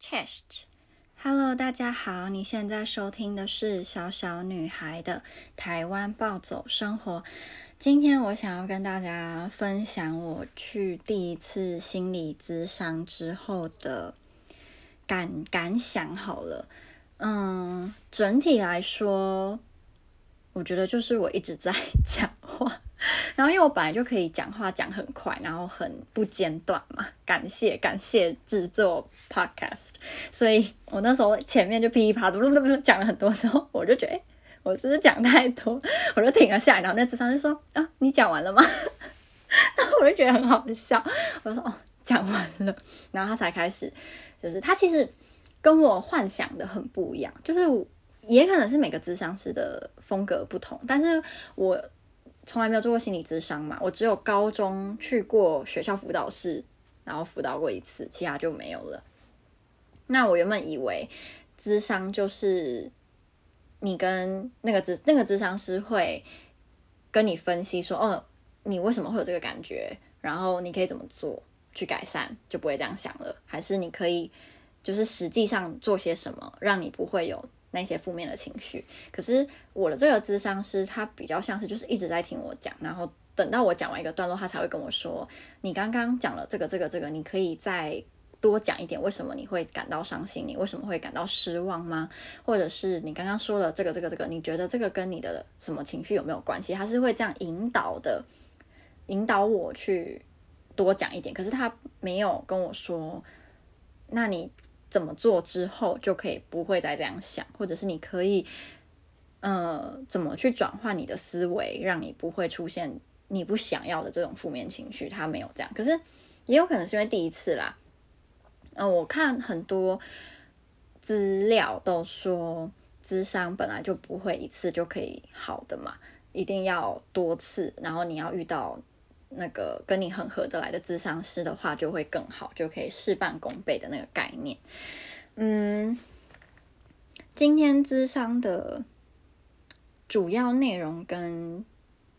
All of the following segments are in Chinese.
Chest，Hello，大家好，你现在收听的是小小女孩的台湾暴走生活。今天我想要跟大家分享我去第一次心理咨商之后的感感想。好了，嗯，整体来说，我觉得就是我一直在讲话。然后因为我本来就可以讲话讲很快，然后很不间断嘛，感谢感谢制作 podcast，所以我那时候前面就噼里啪啦讲了很多之后，我就觉得，诶，我是不是讲太多？我就停了下来，然后那智商就说啊，你讲完了吗？然 后我就觉得很好笑，我说哦，讲完了，然后他才开始，就是他其实跟我幻想的很不一样，就是也可能是每个咨商师的风格不同，但是我。从来没有做过心理咨商嘛，我只有高中去过学校辅导室，然后辅导过一次，其他就没有了。那我原本以为咨商就是你跟那个咨那个咨商师会跟你分析说，哦，你为什么会有这个感觉，然后你可以怎么做去改善，就不会这样想了。还是你可以就是实际上做些什么，让你不会有。那些负面的情绪，可是我的这个智商师他比较像是就是一直在听我讲，然后等到我讲完一个段落，他才会跟我说：“你刚刚讲了这个、这个、这个，你可以再多讲一点，为什么你会感到伤心？你为什么会感到失望吗？或者是你刚刚说了这个、这个、这个，你觉得这个跟你的什么情绪有没有关系？”他是会这样引导的，引导我去多讲一点。可是他没有跟我说，那你。怎么做之后就可以不会再这样想，或者是你可以，呃，怎么去转换你的思维，让你不会出现你不想要的这种负面情绪？他没有这样，可是也有可能是因为第一次啦。嗯、我看很多资料都说，智商本来就不会一次就可以好的嘛，一定要多次，然后你要遇到。那个跟你很合得来的智商师的话，就会更好，就可以事半功倍的那个概念。嗯，今天智商的主要内容跟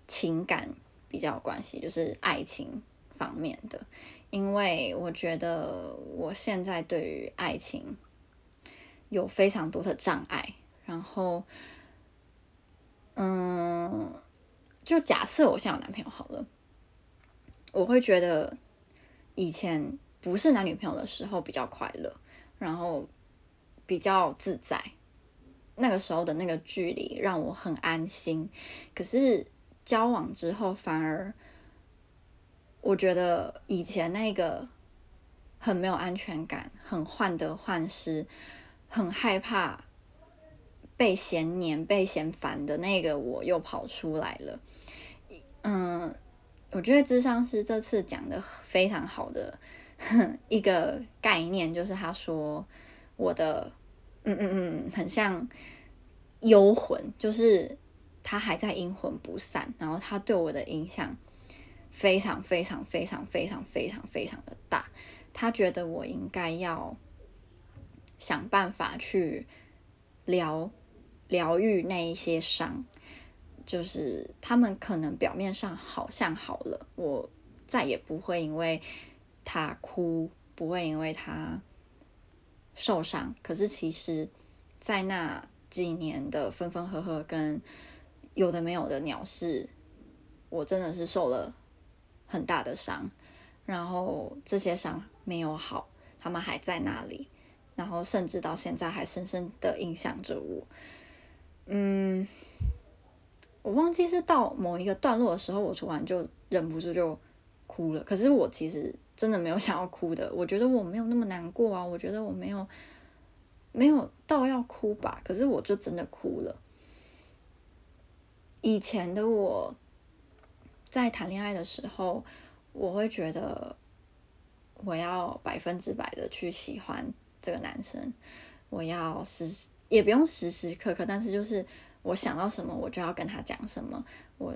情感比较有关系，就是爱情方面的。因为我觉得我现在对于爱情有非常多的障碍。然后，嗯，就假设我现在有男朋友好了。我会觉得以前不是男女朋友的时候比较快乐，然后比较自在。那个时候的那个距离让我很安心。可是交往之后，反而我觉得以前那个很没有安全感、很患得患失、很害怕被嫌黏、被嫌烦的那个我又跑出来了。嗯。我觉得智商师这次讲的非常好的一个概念，就是他说我的嗯嗯嗯，很像幽魂，就是他还在阴魂不散，然后他对我的影响非常非常非常非常非常非常的大。他觉得我应该要想办法去疗疗愈那一些伤。就是他们可能表面上好像好了，我再也不会因为他哭，不会因为他受伤。可是其实，在那几年的分分合合跟有的没有的鸟事，我真的是受了很大的伤。然后这些伤没有好，他们还在那里，然后甚至到现在还深深的影响着我。嗯。我忘记是到某一个段落的时候，我突然就忍不住就哭了。可是我其实真的没有 想要哭的，我觉得我没有那么难过啊，我觉得我没有没有到要哭吧。可是我就真的哭了。以前的我在谈恋爱的时候，我会觉得我要百分之百的去喜欢这个男生，我要时也不用时时刻刻，但是就是。我想到什么，我就要跟他讲什么。我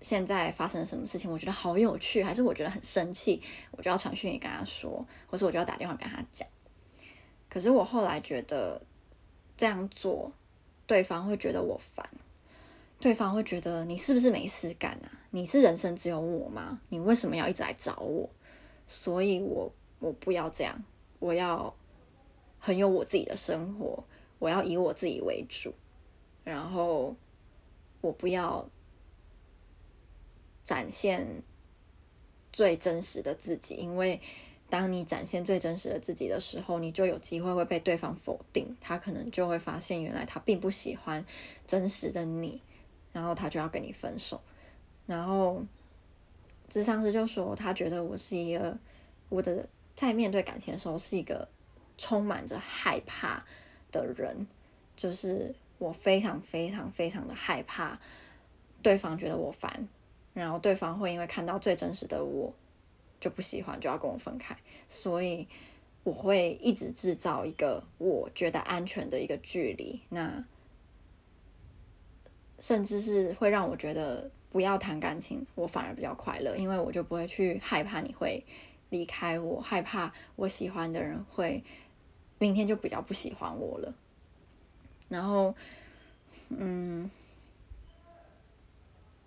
现在发生什么事情，我觉得好有趣，还是我觉得很生气，我就要传讯息跟他说，或是我就要打电话跟他讲。可是我后来觉得这样做，对方会觉得我烦，对方会觉得你是不是没事干啊？你是人生只有我吗？你为什么要一直来找我？所以我我不要这样，我要很有我自己的生活，我要以我自己为主，然后我不要展现最真实的自己，因为当你展现最真实的自己的时候，你就有机会会被对方否定，他可能就会发现原来他并不喜欢真实的你，然后他就要跟你分手。然后智商师就说，他觉得我是一个我的在面对感情的时候是一个。充满着害怕的人，就是我非常非常非常的害怕对方觉得我烦，然后对方会因为看到最真实的我就不喜欢，就要跟我分开，所以我会一直制造一个我觉得安全的一个距离，那甚至是会让我觉得不要谈感情，我反而比较快乐，因为我就不会去害怕你会离开我，害怕我喜欢的人会。明天就比较不喜欢我了，然后，嗯，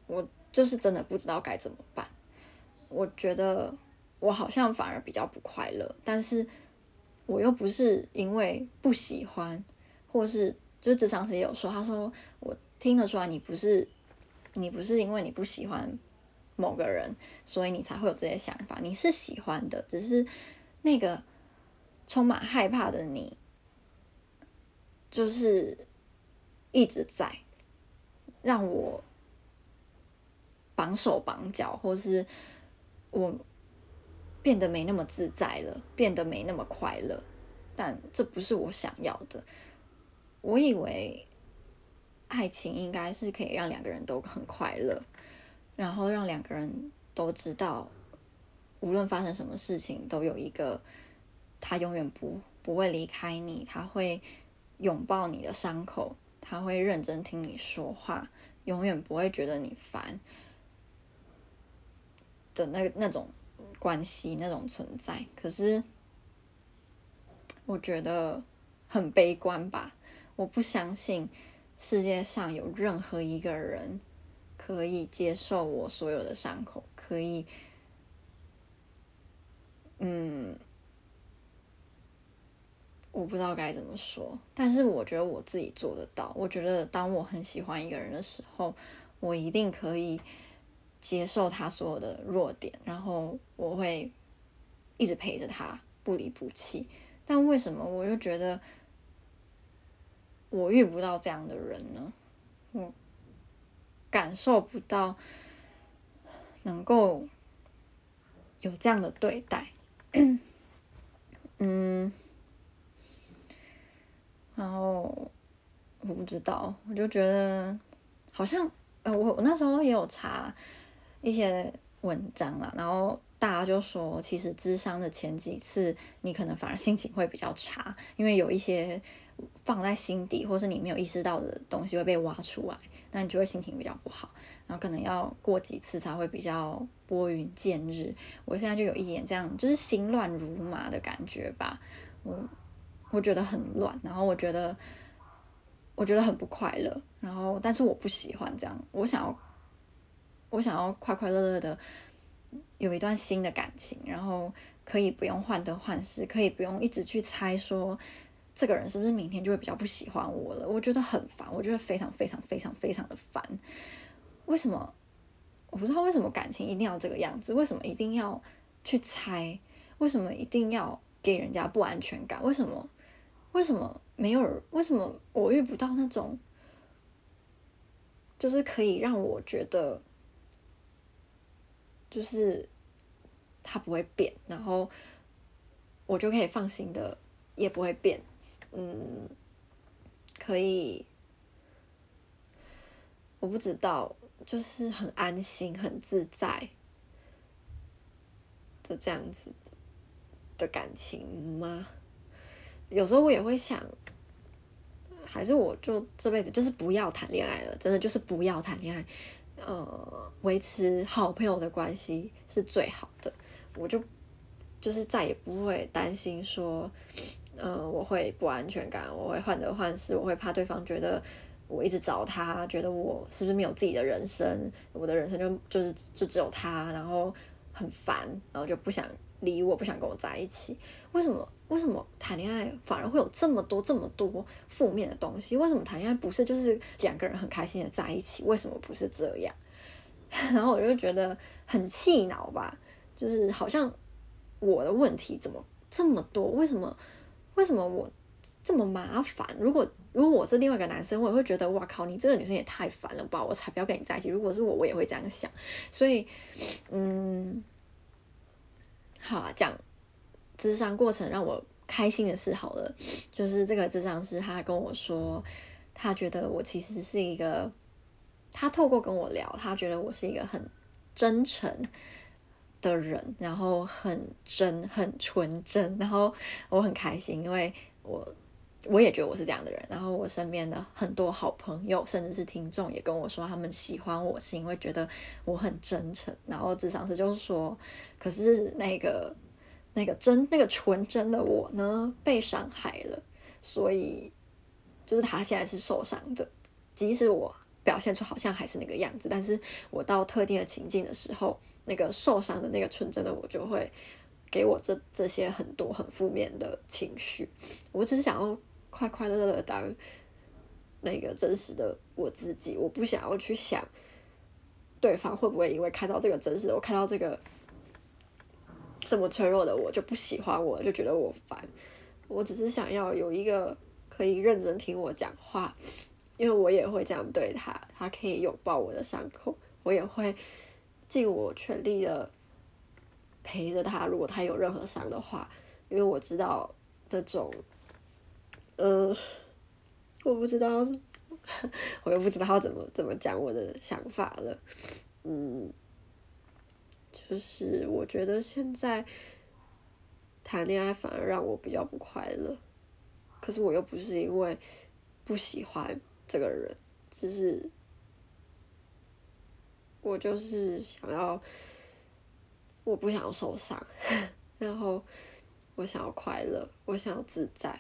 我就是真的不知道该怎么办。我觉得我好像反而比较不快乐，但是我又不是因为不喜欢，或是就是咨商师也有说，他说我听得出来你不是你不是因为你不喜欢某个人，所以你才会有这些想法，你是喜欢的，只是那个。充满害怕的你，就是一直在让我绑手绑脚，或是我变得没那么自在了，变得没那么快乐。但这不是我想要的。我以为爱情应该是可以让两个人都很快乐，然后让两个人都知道，无论发生什么事情，都有一个。他永远不不会离开你，他会拥抱你的伤口，他会认真听你说话，永远不会觉得你烦的那那种关系，那种存在。可是我觉得很悲观吧，我不相信世界上有任何一个人可以接受我所有的伤口，可以，嗯。我不知道该怎么说，但是我觉得我自己做得到。我觉得当我很喜欢一个人的时候，我一定可以接受他所有的弱点，然后我会一直陪着他，不离不弃。但为什么我又觉得我遇不到这样的人呢？我感受不到能够有这样的对待。嗯。然后我不知道，我就觉得好像呃，我我那时候也有查一些文章啦，然后大家就说，其实咨商的前几次，你可能反而心情会比较差，因为有一些放在心底或是你没有意识到的东西会被挖出来，那你就会心情比较不好，然后可能要过几次才会比较拨云见日。我现在就有一点这样，就是心乱如麻的感觉吧，我。我觉得很乱，然后我觉得，我觉得很不快乐，然后但是我不喜欢这样，我想要，我想要快快乐乐的有一段新的感情，然后可以不用患得患失，可以不用一直去猜说这个人是不是明天就会比较不喜欢我了，我觉得很烦，我觉得非常非常非常非常的烦。为什么？我不知道为什么感情一定要这个样子？为什么一定要去猜？为什么一定要给人家不安全感？为什么？为什么没有？为什么我遇不到那种，就是可以让我觉得，就是他不会变，然后我就可以放心的，也不会变，嗯，可以，我不知道，就是很安心、很自在的这样子的感情吗？有时候我也会想，还是我就这辈子就是不要谈恋爱了，真的就是不要谈恋爱，呃，维持好朋友的关系是最好的。我就就是再也不会担心说，呃，我会不安全感，我会患得患失，我会怕对方觉得我一直找他，觉得我是不是没有自己的人生，我的人生就就是就只有他，然后很烦，然后就不想理我，不想跟我在一起。为什么？为什么谈恋爱反而会有这么多这么多负面的东西？为什么谈恋爱不是就是两个人很开心的在一起？为什么不是这样？然后我就觉得很气恼吧，就是好像我的问题怎么这么多？为什么？为什么我这么麻烦？如果如果我是另外一个男生，我也会觉得哇靠，你这个女生也太烦了吧！我才不要跟你在一起。如果是我，我也会这样想。所以，嗯。好啊，讲智商过程让我开心的事好了，就是这个智商师他跟我说，他觉得我其实是一个，他透过跟我聊，他觉得我是一个很真诚的人，然后很真、很纯真，然后我很开心，因为我。我也觉得我是这样的人，然后我身边的很多好朋友，甚至是听众也跟我说，他们喜欢我是因为觉得我很真诚。然后咨商师就是说，可是那个那个真那个纯真的我呢，被伤害了，所以就是他现在是受伤的。即使我表现出好像还是那个样子，但是我到特定的情境的时候，那个受伤的那个纯真的我就会给我这这些很多很负面的情绪。我只是想要。快快乐乐的当那个真实的我自己，我不想要去想对方会不会因为看到这个真实的我，看到这个这么脆弱的我就不喜欢我，就觉得我烦。我只是想要有一个可以认真听我讲话，因为我也会这样对他，他可以拥抱我的伤口，我也会尽我全力的陪着他。如果他有任何伤的话，因为我知道这种。嗯，我不知道，我又不知道要怎么怎么讲我的想法了。嗯，就是我觉得现在谈恋爱反而让我比较不快乐，可是我又不是因为不喜欢这个人，只是我就是想要，我不想要受伤，然后我想要快乐，我想要自在。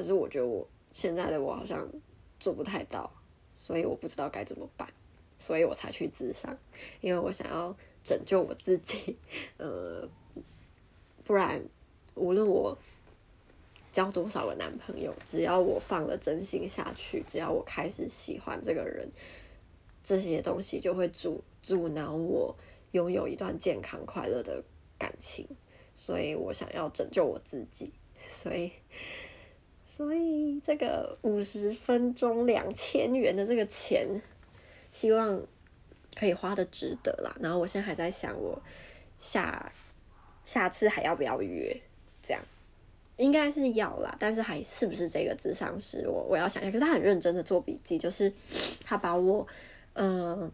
可是我觉得我现在的我好像做不太到，所以我不知道该怎么办，所以我才去自杀，因为我想要拯救我自己，呃，不然无论我交多少个男朋友，只要我放了真心下去，只要我开始喜欢这个人，这些东西就会阻阻挠我拥有一段健康快乐的感情，所以我想要拯救我自己，所以。所以这个五十分钟两千元的这个钱，希望可以花的值得啦。然后我现在还在想，我下下次还要不要约？这样应该是要啦，但是还是不是这个智商师？我我要想一下。可是他很认真的做笔记，就是 他把我嗯。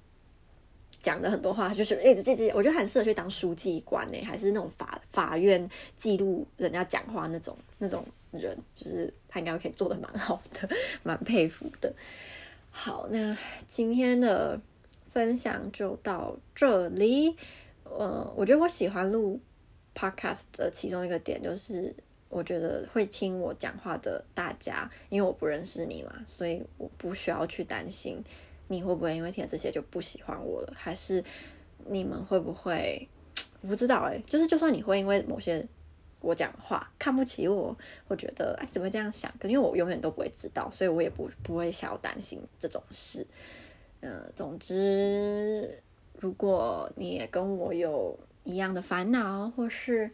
讲的很多话，就是一直记记，我觉得很适合去当书记官呢，还是那种法法院记录人家讲话那种那种人，就是他应该可以做的蛮好的，蛮佩服的。好，那今天的分享就到这里。呃，我觉得我喜欢录 podcast 的其中一个点，就是我觉得会听我讲话的大家，因为我不认识你嘛，所以我不需要去担心。你会不会因为听了这些就不喜欢我了？还是你们会不会？我不知道哎，就是就算你会因为某些我讲话看不起我，会觉得哎怎么会这样想？可因为我永远都不会知道，所以我也不不会想要担心这种事。嗯、呃，总之，如果你也跟我有一样的烦恼，或是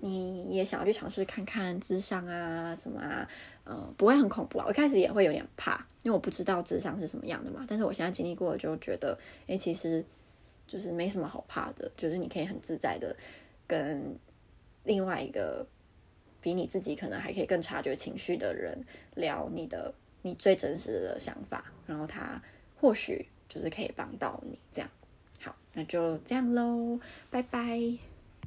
你也想要去尝试看看智商啊什么啊，嗯、呃，不会很恐怖啊。我一开始也会有点怕。因为我不知道智商是什么样的嘛，但是我现在经历过，就觉得，诶，其实就是没什么好怕的，就是你可以很自在的跟另外一个比你自己可能还可以更察觉情绪的人聊你的你最真实的想法，然后他或许就是可以帮到你这样。好，那就这样喽，拜拜。